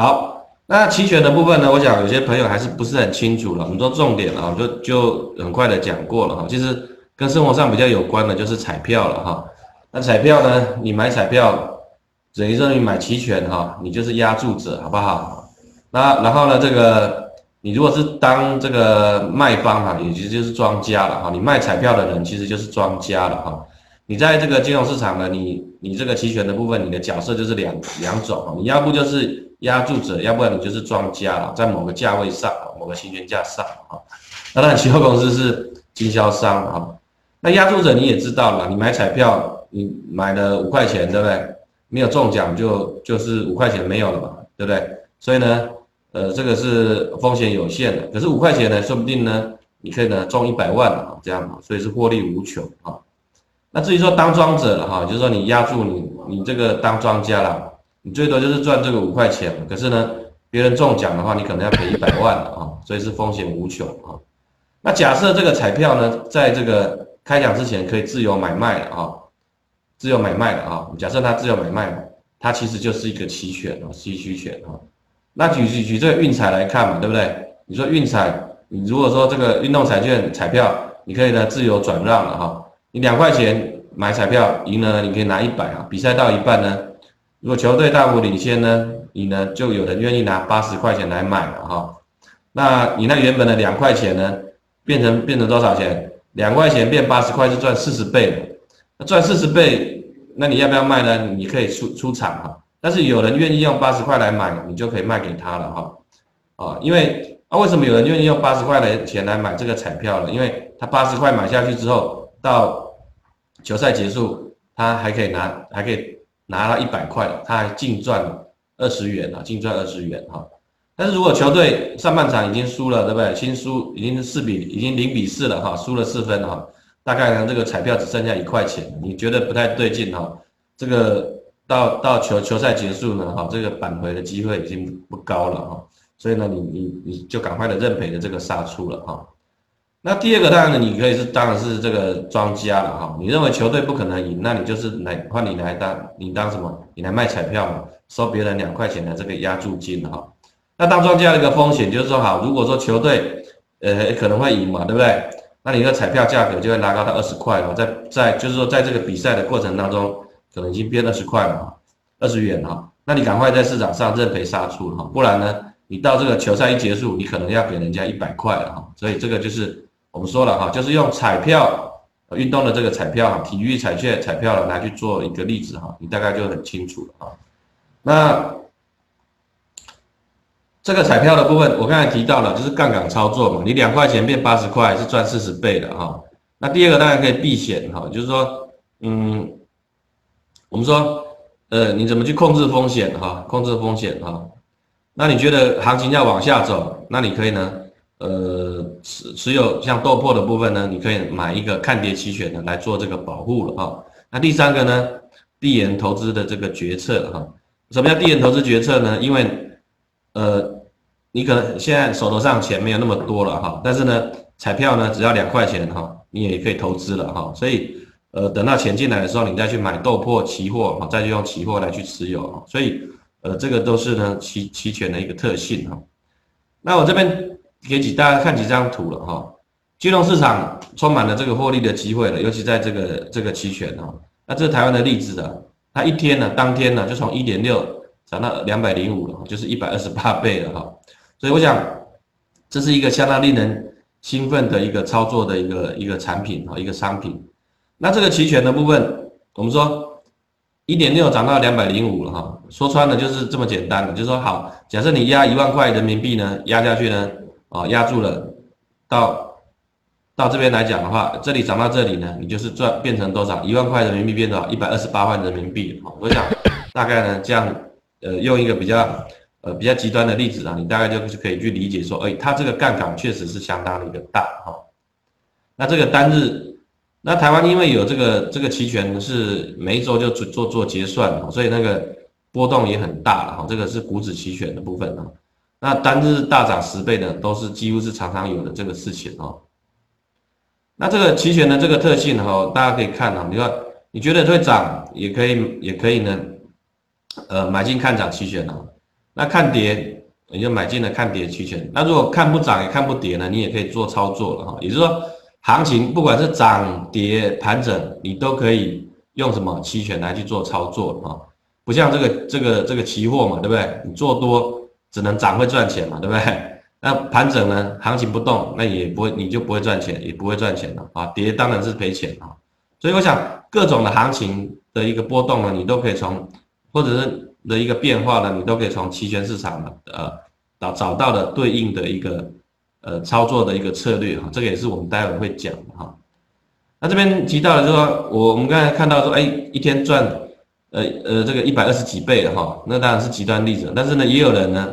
好，那期权的部分呢，我想有些朋友还是不是很清楚了，很多重点啊，就就很快的讲过了哈。其实跟生活上比较有关的就是彩票了哈。那彩票呢，你买彩票等于说你买期权哈，你就是押注者，好不好？那然后呢，这个你如果是当这个卖方哈，也其实就是庄家了哈。你卖彩票的人其实就是庄家了哈。你在这个金融市场呢，你你这个期权的部分，你的角色就是两两种啊，你要不就是压注者，要不然你就是庄家了，在某个价位上，某个期权价上啊。那当然，期货公司是经销商啊。那压注者你也知道了，你买彩票，你买了五块钱，对不对？没有中奖就就是五块钱没有了嘛，对不对？所以呢，呃，这个是风险有限的。可是五块钱呢，说不定呢，你可以呢中一百万啊，这样所以是获利无穷啊。那至于说当庄者了哈，就是说你压住你你这个当庄家了，你最多就是赚这个五块钱，可是呢，别人中奖的话，你可能要赔一百万了啊，所以是风险无穷啊。那假设这个彩票呢，在这个开奖之前可以自由买卖的啊，自由买卖的啊，假设它自由买卖，它其实就是一个期权啊，期权啊。那举举举这个运彩来看嘛，对不对？你说运彩，你如果说这个运动彩券彩票，你可以呢自由转让了哈。你两块钱买彩票赢了，你可以拿一百啊。比赛到一半呢，如果球队大幅领先呢，你呢就有人愿意拿八十块钱来买了哈。那你那原本的两块钱呢，变成变成多少钱？两块钱变八十块，是赚四十倍了。那赚四十倍，那你要不要卖呢？你可以出出场哈。但是有人愿意用八十块来买，你就可以卖给他了哈。啊，因为啊，为什么有人愿意用八十块来钱来买这个彩票呢？因为他八十块买下去之后。到球赛结束，他还可以拿，还可以拿到一百块，他还净赚二十元啊，净赚二十元哈。但是如果球队上半场已经输了，对不对？新输已经是四比，已经零比四了哈，输了四分哈，大概呢这个彩票只剩下一块钱，你觉得不太对劲哈？这个到到球球赛结束呢哈，这个扳回的机会已经不高了哈，所以呢你你你就赶快的认赔的这个杀出了哈。那第二个当然呢，你可以是当然是这个庄家了哈。你认为球队不可能赢，那你就是来换你来当你当什么？你来卖彩票嘛，收别人两块钱的这个押注金哈。那当庄家的一个风险就是说，好，如果说球队呃可能会赢嘛，对不对？那你的彩票价格就会拉高到二十块了，在在就是说在这个比赛的过程当中，可能已经变二十块了，二十元哈。那你赶快在市场上认赔杀出哈，不然呢，你到这个球赛一结束，你可能要给人家一百块了哈。所以这个就是。我们说了哈，就是用彩票运动的这个彩票哈，体育彩券彩票来去做一个例子哈，你大概就很清楚了哈。那这个彩票的部分，我刚才提到了，就是杠杆操作嘛，你两块钱变八十块是赚四十倍的哈。那第二个当然可以避险哈，就是说，嗯，我们说，呃，你怎么去控制风险哈？控制风险哈？那你觉得行情要往下走，那你可以呢？呃，持持有像豆粕的部分呢，你可以买一个看跌期权的来做这个保护了哈。那第三个呢，递延投资的这个决策哈。什么叫递延投资决策呢？因为呃，你可能现在手头上钱没有那么多了哈，但是呢，彩票呢只要两块钱哈，你也可以投资了哈。所以呃，等到钱进来的时候，你再去买豆粕期货哈，再去用期货来去持有哈。所以呃，这个都是呢期期权的一个特性哈。那我这边。给几大家看几张图了哈，金融市场充满了这个获利的机会了，尤其在这个这个期权哈，那这是台湾的例子啊，它一天呢，当天呢就从一点六涨到两百零五了，就是一百二十八倍了哈，所以我想这是一个相当令人兴奋的一个操作的一个一个产品哈，一个商品。那这个期权的部分，我们说一点六涨到两百零五了哈，说穿了就是这么简单的，就是说好，假设你压一万块人民币呢，压下去呢。啊，压住了，到到这边来讲的话，这里涨到这里呢，你就是赚变成多少？一万块人民币变多少？一百二十八万人民币。哈，我想大概呢，这样呃，用一个比较呃比较极端的例子啊，你大概就可以去理解说，哎，它这个杠杆确实是相当的一个大哈。那这个单日，那台湾因为有这个这个期权是每一周就做做做结算，所以那个波动也很大了哈。这个是股指期权的部分啊。那单日大涨十倍的，都是几乎是常常有的这个事情哦。那这个期权的这个特性哈，大家可以看啊，你看你觉得会涨，也可以，也可以呢，呃，买进看涨期权哦。那看跌你就买进了看跌期权。那如果看不涨也看不跌呢，你也可以做操作了哈。也就是说，行情不管是涨跌盘整，你都可以用什么期权来去做操作哈。不像这个这个这个期货嘛，对不对？你做多只能涨会赚钱嘛，对不对？那盘整呢，行情不动，那也不会，你就不会赚钱，也不会赚钱了啊。跌当然是赔钱啊。所以我想各种的行情的一个波动呢，你都可以从，或者是的一个变化呢，你都可以从期权市场的呃找找到的对应的一个呃操作的一个策略哈。这个也是我们待会会讲的哈。那这边提到了就说，我我们刚才看到说，哎，一天赚呃呃这个一百二十几倍的哈，那当然是极端例子。但是呢，也有人呢，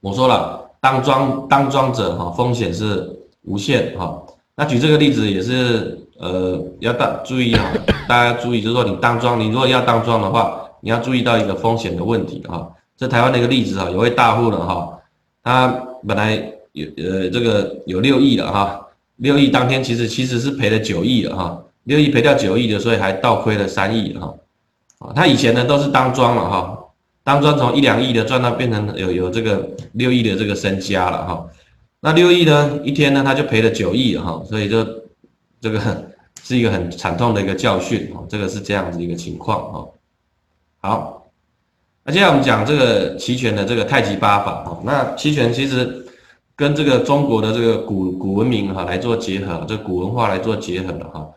我说了。当庄当庄者哈，风险是无限哈。那举这个例子也是呃，要大注意哈，大家注意，就是说你当庄，你如果要当庄的话，你要注意到一个风险的问题哈。这台湾的一个例子哈，有位大户呢哈，他本来有呃这个有六亿了哈，六亿当天其实其实是赔了九亿了哈，六亿赔掉九亿的，所以还倒亏了三亿哈。啊，他以前呢都是当庄了哈。当庄从一两亿的赚到变成有有这个六亿的这个身家了哈，那六亿呢一天呢他就赔了九亿哈，所以就这个是一个很惨痛的一个教训哈，这个是这样子一个情况哈。好，那接下来我们讲这个期权的这个太极八法哈，那期权其实跟这个中国的这个古古文明哈来做结合，这古文化来做结合的哈。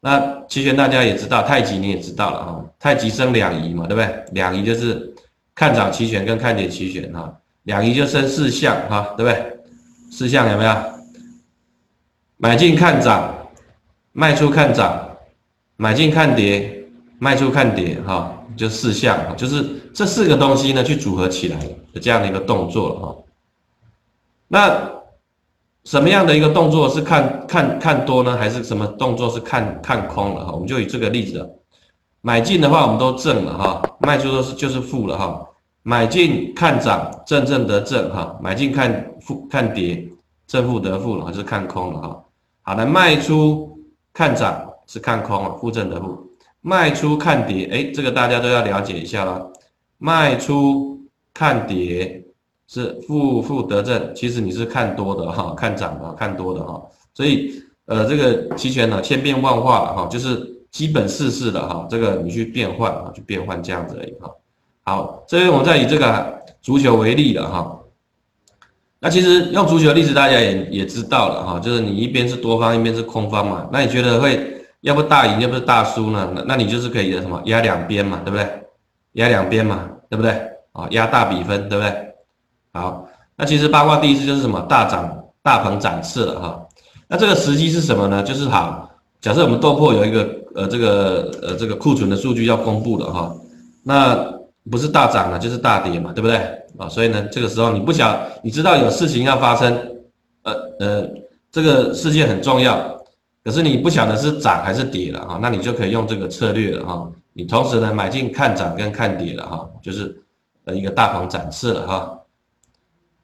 那期权大家也知道，太极你也知道了哈，太极生两仪嘛，对不对？两仪就是。看涨期权跟看跌期权哈，两仪就生四象哈，对不对？四象有没有？买进看涨，卖出看涨，买进看跌，卖出看跌哈，就四象，就是这四个东西呢去组合起来的这样的一个动作了哈。那什么样的一个动作是看看看多呢？还是什么动作是看看空了哈？我们就以这个例子，买进的话我们都正了哈，卖出都是就是负了哈。买进看涨，正正得正哈；买进看负看跌，正负得负了，就是看空了哈。好的，卖出看涨是看空了，负正得负；卖出看跌，哎，这个大家都要了解一下啦。卖出看跌是负负得正，其实你是看多的哈，看涨的，看多的哈。所以，呃，这个期权呢，千变万化了哈，就是基本事事的哈，这个你去变换啊，去变换这样子而已哈。好，这边我们再以这个足球为例了哈。那其实用足球的例子，大家也也知道了哈，就是你一边是多方，一边是空方嘛。那你觉得会要不大赢，要不是大输呢？那那你就是可以什么压两边嘛，对不对？压两边嘛，对不对？啊，压大比分，对不对？好，那其实八卦第一次就是什么大涨大鹏展翅了哈。那这个时机是什么呢？就是好，假设我们豆粕有一个呃这个呃这个库存的数据要公布了哈，那。不是大涨了，就是大跌嘛，对不对啊？所以呢，这个时候你不想，你知道有事情要发生，呃呃，这个事件很重要，可是你不晓得是涨还是跌了哈，那你就可以用这个策略了哈。你同时呢买进看涨跟看跌了哈，就是呃一个大鹏展翅了哈。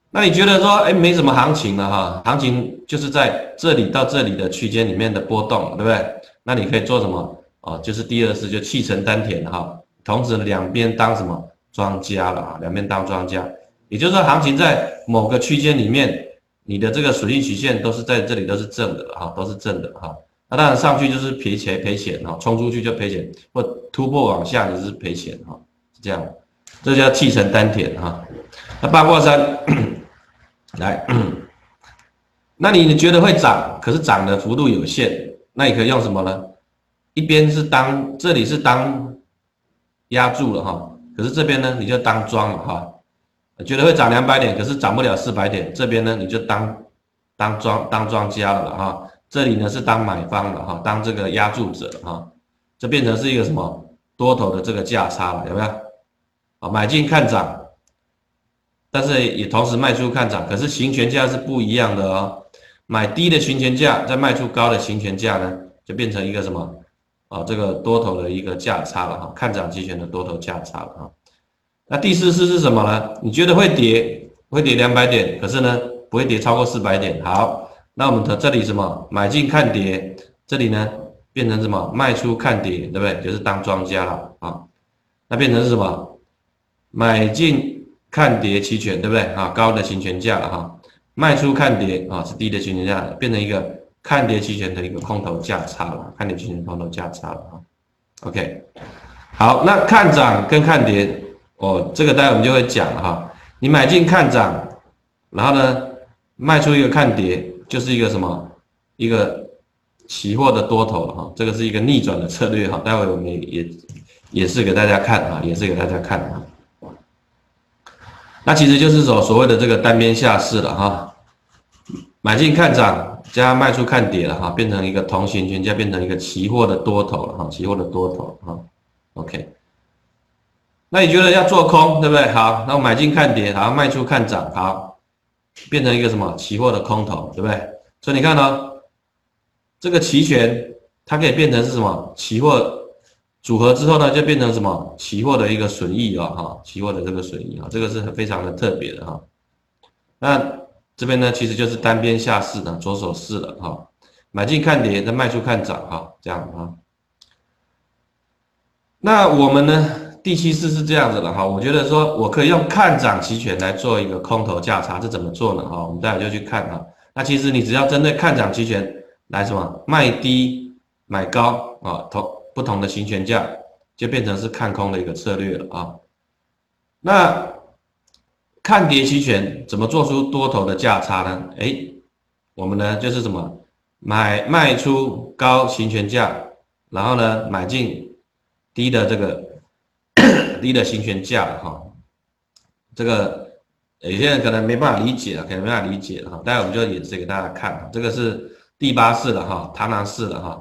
那你觉得说，哎，没什么行情了哈，行情就是在这里到这里的区间里面的波动，对不对？那你可以做什么哦？就是第二次就气沉丹田哈。同时两边当什么庄家了啊？两边当庄家，也就是说行情在某个区间里面，你的这个属性曲线都是在这里都是正的哈，都是正的哈。那当然上去就是赔钱赔钱哈，冲出去就赔钱，或突破往下就是赔钱哈，是这样。这叫气沉丹田哈。那八卦山来，那你觉得会涨，可是涨的幅度有限，那你可以用什么呢？一边是当这里是当。压住了哈，可是这边呢，你就当庄了哈，觉得会涨两百点，可是涨不了四百点，这边呢你就当当庄当庄家了哈，这里呢是当买方了哈，当这个压住者哈，这变成是一个什么多头的这个价差了，有没有？啊，买进看涨，但是也同时卖出看涨，可是行权价是不一样的哦，买低的行权价，再卖出高的行权价呢，就变成一个什么？啊，这个多头的一个价差了哈，看涨期权的多头价差了哈。那第四次是什么呢？你觉得会跌，会跌两百点，可是呢不会跌超过四百点。好，那我们的这里什么？买进看跌，这里呢变成什么？卖出看跌，对不对？就是当庄家了啊。那变成是什么？买进看跌期权，对不对啊？高的行权价了哈，卖出看跌啊是低的行权价，变成一个看跌期权的一个空头价差了，看跌期权空头价差了哈。OK，好，那看涨跟看跌，哦，这个待会我们就会讲哈。你买进看涨，然后呢卖出一个看跌，就是一个什么？一个期货的多头哈。这个是一个逆转的策略哈。待会我们也也是给大家看啊，也是给大家看啊。那其实就是所所谓的这个单边下市了哈。买进看涨加卖出看跌了哈，变成一个同行权加变成一个期货的多头了哈，期货的多头哈，OK。那你觉得要做空对不对？好，那我买进看跌，好卖出看涨，好，变成一个什么期货的空头对不对？所以你看呢，这个期权它可以变成是什么期货组合之后呢，就变成什么期货的一个损益啊哈，期货的这个损益啊，这个是非常的特别的哈。那这边呢，其实就是单边下市的左手市了哈，买进看跌，再卖出看涨哈，这样啊。那我们呢，第七式是这样子的哈，我觉得说我可以用看涨期权来做一个空头价差，这怎么做呢哈？我们待会就去看哈。那其实你只要针对看涨期权来什么卖低买高啊，同不同的行权价，就变成是看空的一个策略了啊。那看跌期权怎么做出多头的价差呢？哎，我们呢就是什么买卖出高行权价，然后呢买进低的这个 低的行权价哈。这个有些人可能没办法理解啊，可能没办法理解哈。待会我们就演示给大家看，这个是第八式的哈，螳螂式的哈。